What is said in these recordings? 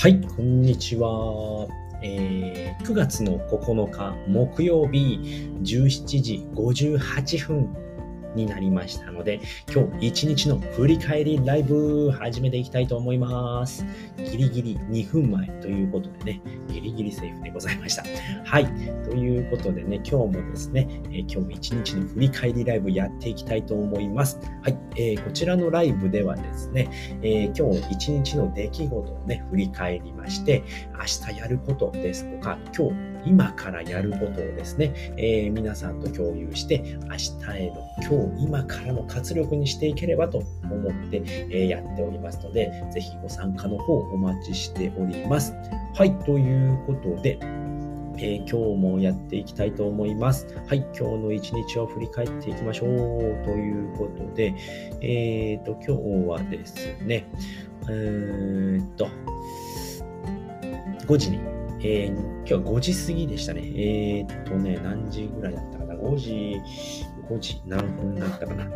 はい、こんにちは。えー、9月の9日木曜日17時58分になりましたので、今日一日の振り返りライブ始めていきたいと思います。ギリギリ2分前ということでね、ギリギリセーフでございました。はい。ということでね、今日もですね、えー、今日一日の振り返りライブやっていきたいと思います。はい。えー、こちらのライブではですね、えー、今日一日の出来事をね、振り返りまして、明日やることですとか、今日今からやることをですね、えー、皆さんと共有して、明日への今日、今からの活力にしていければと思って、えー、やっておりますので、ぜひご参加の方お待ちしております。はい、ということで、えー、今日もやっていきたいと思います。はい、今日の一日を振り返っていきましょう。ということで、えっ、ー、と、今日はですね、えー、っと、5時にえー、今日は5時過ぎでしたね。えー、っとね、何時ぐらいだったかな ?5 時、5時何分だったかな？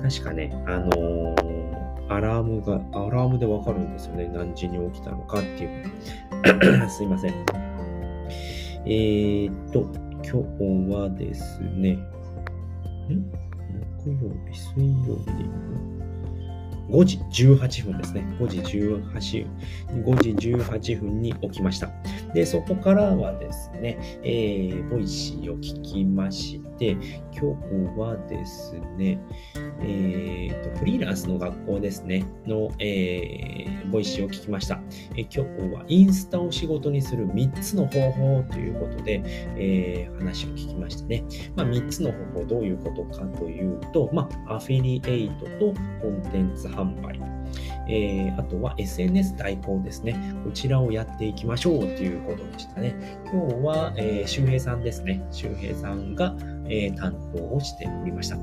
確かね、あのー、アラームが、アラームでわかるんですよね。何時に起きたのかっていう。すいません。えー、っと、今日はですね、ん？木曜日、水曜日5時18分ですね。5時18分、5時18分に起きました。で、そこからはですね、えー、ボイシーを聞きまして、今日はですね、えーと、フリーランスの学校ですね、の、えー、ボイシーを聞きました、えー、今日はインスタを仕事にする3つの方法ということで、えー、話を聞きましたね。まあ、3つの方法どういうことかというと、まあ、アフィリエイトとコンテンツ販売。えー、あとは SNS 代行ですね。こちらをやっていきましょうということでしたね。今日は、えー、周平さんですね。周平さんが、えー、担当をしておりました。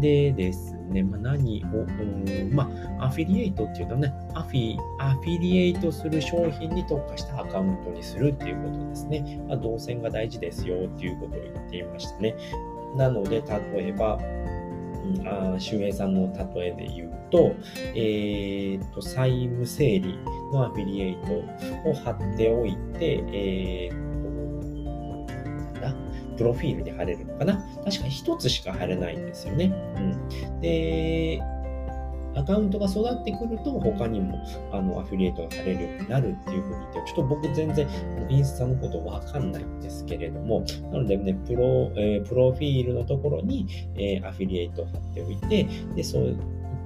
でですね、まあ、何を、うん、まあ、アフィリエイトっていうとね、アフィ、アフィリエイトする商品に特化したアカウントにするっていうことですね。まあ、動線が大事ですよっていうことを言っていましたね。なので、例えば、あ周平さんの例えで言うと、えー、と、債務整理のアフィリエイトを貼っておいて、えー、と、なんだ？プロフィールに貼れるのかな？確か一つしか貼れないんですよね。うん。で、アカウントが育ってくると、他にもあのアフィリエイトがされるようになるっていうふうに言って、ちょっと僕全然インスタのことわかんないんですけれども、なのでね、プロ、えー、プロフィールのところに、えー、アフィリエイトを貼っておいて、で、そう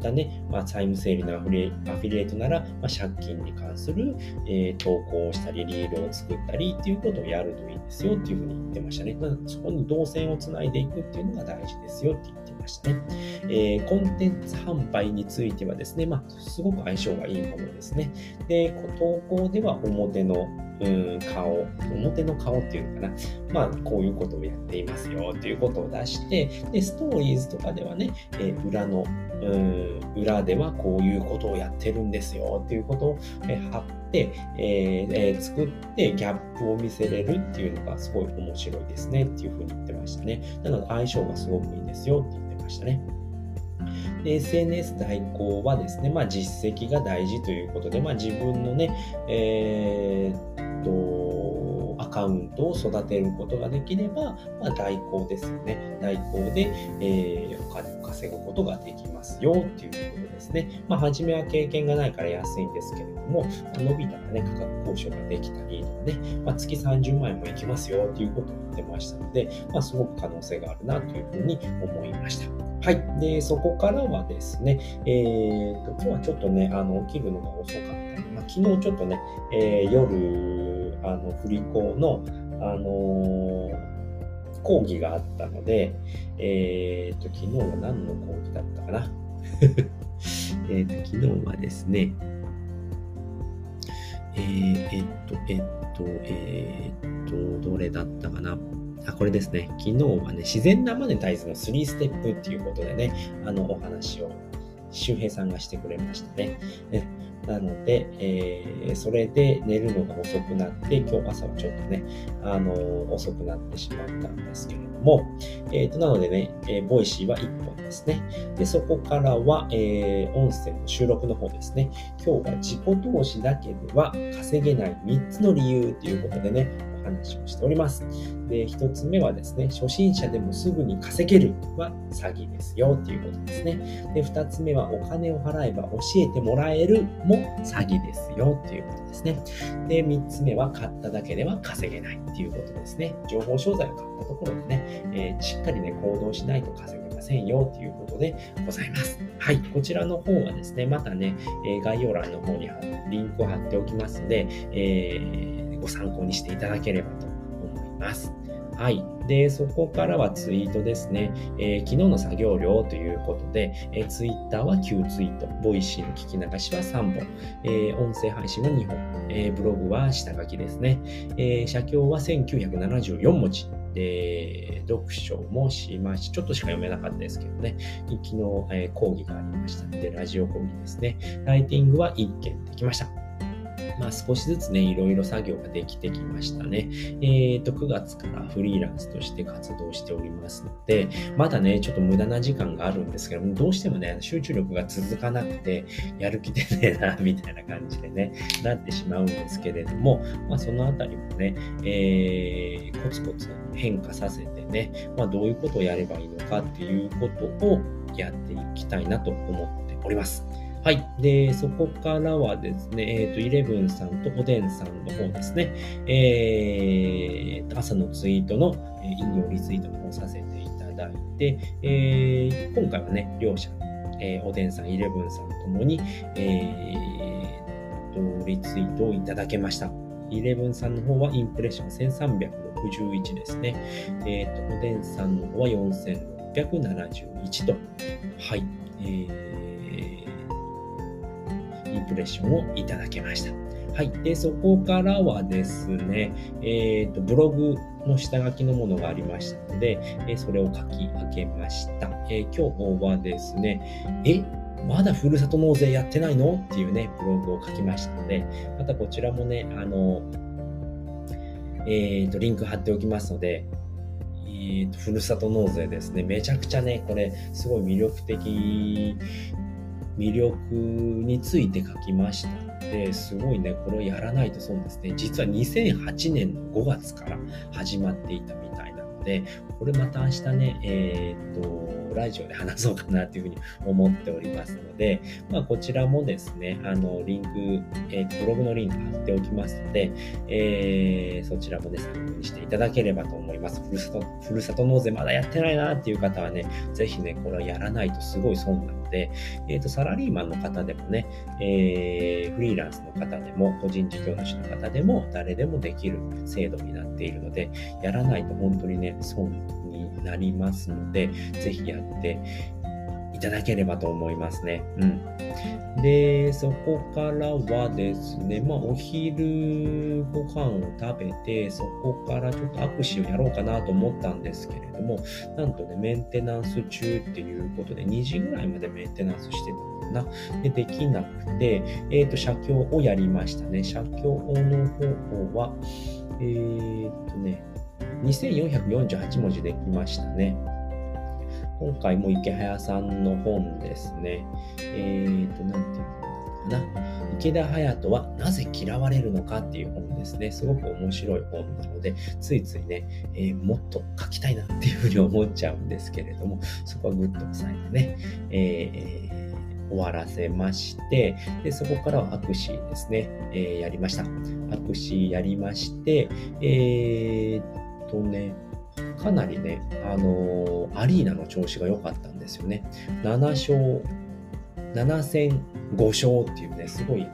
ったね、まあ、債務整理のアフィリエイトなら、まあ、借金に関する、えー、投稿をしたり、リールを作ったりっていうことをやるといいですよっていうふうに言ってましたね。まあ、そこに動線をつないでいくっていうのが大事ですよって言ってましたね。えー、コンテンツ販売についてはですね、まあ、すごく相性がいいものですね。で、投稿では表のうん顔、表の顔っていうのかな。まあ、こういうことをやっていますよっていうことを出して、で、ストーリーズとかではね、えー、裏の、うん裏ではこういうことをやってるんですよっていうことを、貼って、えーえー、作ってギャップを見せれるっていうのがすごい面白いですねっていうふうに言ってましたね。なので相性がすごくいいんですよって言ってましたね。で SNS 代行はですね、まあ、実績が大事ということで、まあ、自分のね、えー、カウントを育てることができれば、まあ、代行ですよね。代行で、えー、お金を稼ぐことができますよっていうことですね。まあ、初めは経験がないから安いんですけれども、伸びたらね、価格交渉ができたりとかね、まあ、月30万円もいきますよっていうことを言ってましたので、まあ、すごく可能性があるなというふうに思いました。はい。で、そこからはですね、えー、と、今日はちょっとね、あの、起きるのが遅かったまあ、昨日ちょっとね、えー、夜、あの、振り子の、あのー、講義があったので、えー、と、昨日は何の講義だったかな？えっと、昨日はですね、えー、えっと、えっと、えー、っと、どれだったかな？あ、これですね。昨日はね、自然なマネタイズの3ステップっていうことでね、あの、お話を周平さんがしてくれましたね。なので、えー、それで寝るのが遅くなって、今日朝はちょっとね、あのー、遅くなってしまったんですけれども、えー、となのでね、えー、ボイシーは1本ですね。で、そこからは、えー、音声の収録の方ですね。今日は自己投資だけでは稼げない3つの理由ということでね、話をしております。で、1つ目はですね、初心者でもすぐに稼げるは詐欺ですよということですね。で、2つ目はお金を払えば教えてもらえるも詐欺ですよということですね。で、3つ目は買っただけでは稼げないっていうことですね。情報商材を買ったところでね、えー、しっかりね、行動しないと稼げませんよということでございます。はい。こちらの方はですね、またね、え概要欄の方にリンクを貼っておきますので、えー、ご参考にしていただければと思います。はい。で、そこからはツイートですね。えー、昨日の作業量ということで、えー、ツイッターは9ツイート、ボイシーの聞き流しは3本、えー、音声配信は2本、え、ブログは下書きですね。え、写経は1974文字。で、読書もしまし、ちょっとしか読めなかったですけどね、昨日、え、講義がありましたので、ラジオ講義ですね。ライティングは1件できました。まあ、少しずつね、いろいろ作業ができてきましたね。えっ、ー、と、9月からフリーランスとして活動しておりますので、まだね、ちょっと無駄な時間があるんですけども、どうしてもね、集中力が続かなくて、やる気出ねえな、みたいな感じでね、なってしまうんですけれども、まあ、そのあたりもね、えー、コツコツ変化させてね、まあ、どういうことをやればいいのかっていうことをやっていきたいなと思っております。はい。で、そこからはですね、えっ、ー、と、イレブンさんとおでんさんの方ですね、えー、朝のツイートの引用リツイートの方させていただいて、えー、今回はね、両者、えー、おでんさん、イレブンさんともに、えー、と、リツイートをいただけました。イレブンさんの方はインプレッション1361ですね。えっ、ー、と、おでんさんの方は4671と。はい。えープレッションをいただけました。はい。で、そこからはですね、えっ、ー、と、ブログの下書きのものがありましたので、えそれを書き上げました。えー、今日はですね、えまだふるさと納税やってないの？っていうね、ブログを書きましたので、またこちらもね、あの、えっ、ー、と、リンク貼っておきますので、えーと、ふるさと納税ですね。めちゃくちゃね、これ、すごい魅力的魅力について書きましたで、すごいね、これをやらないとそうですね、実は2008年の5月から始まっていたみたいなので、これまた明日ね、えー、っと、ラジオで話そうかなというふうに思っておりますので、まあ、こちらもですね、あの、リンク、えー、ブログのリンク貼っておきますので、えー、そちらもね、参考にしていただければと思います。ふるさと、ふるさと納税まだやってないなっていう方はね、ぜひね、これをやらないとすごい損なので、えっ、と、サラリーマンの方でもね、えー、フリーランスの方でも、個人事業主の方でも、誰でもできる制度になっているので、やらないと本当にね、損になりますので、ぜひやっていただければと思いますね。うん。で、そこからはですね、まあ、お昼ご飯を食べて、そこからちょっと握手をやろうかなと思ったんですけれども、なんとね、メンテナンス中っていうことで、2時ぐらいまでメンテナンスしてたのかな。で、できなくて、えっ、ー、と、写経をやりましたね。写経の方法は、えー、っとね、2448文字できましたね。今回も池早さんの本ですね。えーと、なんていうのかな。池田隼人はなぜ嫌われるのかっていう本ですね。すごく面白い本なので、ついついね、えー、もっと書きたいなっていうふうに思っちゃうんですけれども、そこはぐっと抑えてね、えー終わらせまして、でそこからは握手ですね、えー、やりました。握手やりまして、えー、とね、かなりね、あのー、アリーナの調子が良かったんですよね。7勝、7戦5勝っていうね、すごいいい、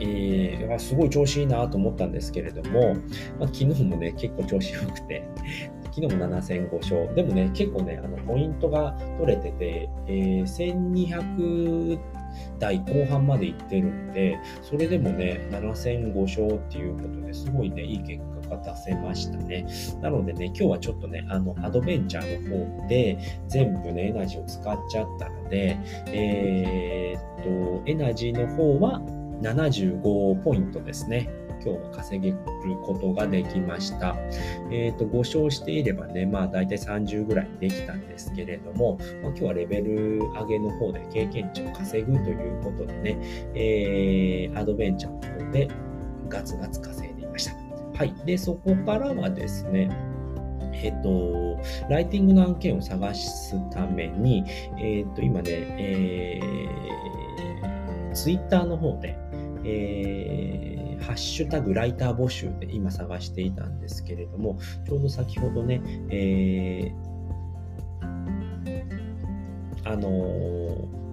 えー、すごい調子いいなと思ったんですけれども、まあ、昨日もね、結構調子良くて、昨日も7戦5勝。でもね、結構ね、あのポイントが取れてて、えー、1200代後半まで行ってるんで、それでもね、7戦5勝っていうことですごいね、いい結が出せましたね。なのでね、今日はちょっとね、あの、アドベンチャーの方で全部ね、エナジーを使っちゃったので、えっと、エナジーの方は75ポイントですね。今日は稼げることができました。えっ、ー、と、5勝していればね、まあ大体30ぐらいできたんですけれども、まあ、今日はレベル上げの方で経験値を稼ぐということでね、えー、アドベンチャーの方でガツガツ稼いで。はい。で、そこからはですね、えっ、と、ライティングの案件を探すために、えっ、と、今ね、えー、ツイッターの方で、えー、ハッシュタグライター募集で今探していたんですけれども、ちょうど先ほどね、えー、あのー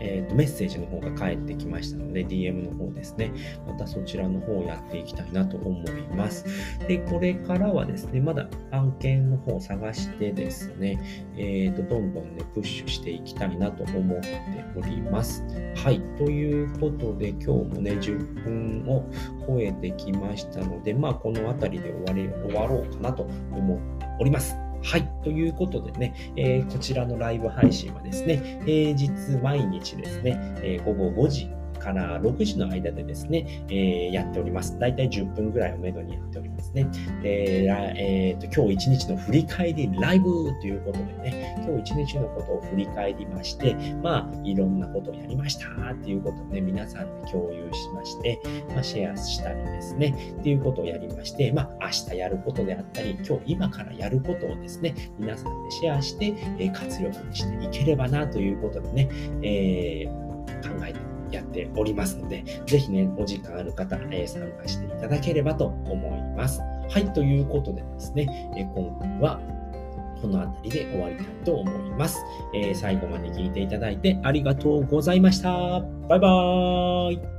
えーと、メッセージの方が返ってきましたので、DM の方ですね。またそちらの方をやっていきたいなと思います。で、これからはですね、まだ案件の方を探してですね、えーと、どんどんね、プッシュしていきたいなと思っております。はい。ということで、今日もね、10分を超えてきましたので、まあ、この辺りで終わり終わろうかなと思っております。はい。ということでね、えー、こちらのライブ配信はですね、平日毎日ですね、えー、午後5時から6時の間でですね、えー、やっております。だいたい10分ぐらいをめどにやっておりますね。で、えーと、今日一日の振り返りライブということでね、今日一日のことを振り返りまして、まあ、いろんなことをやりましたっていうことをね、皆さんで共有しまして、まあ、シェアしたりですね、っていうことをやりまして、まあ、明日やることであったり、今日今からやることをですね、皆さんでシェアして、え活力にしていければなということでね、えー、考えてやっておりますので、ぜひね、お時間ある方、えー、参加していただければと思います。はい、ということでですね、えー、今回はこの辺りで終わりたいと思います、えー、最後まで聞いていただいてありがとうございました。バイバーイ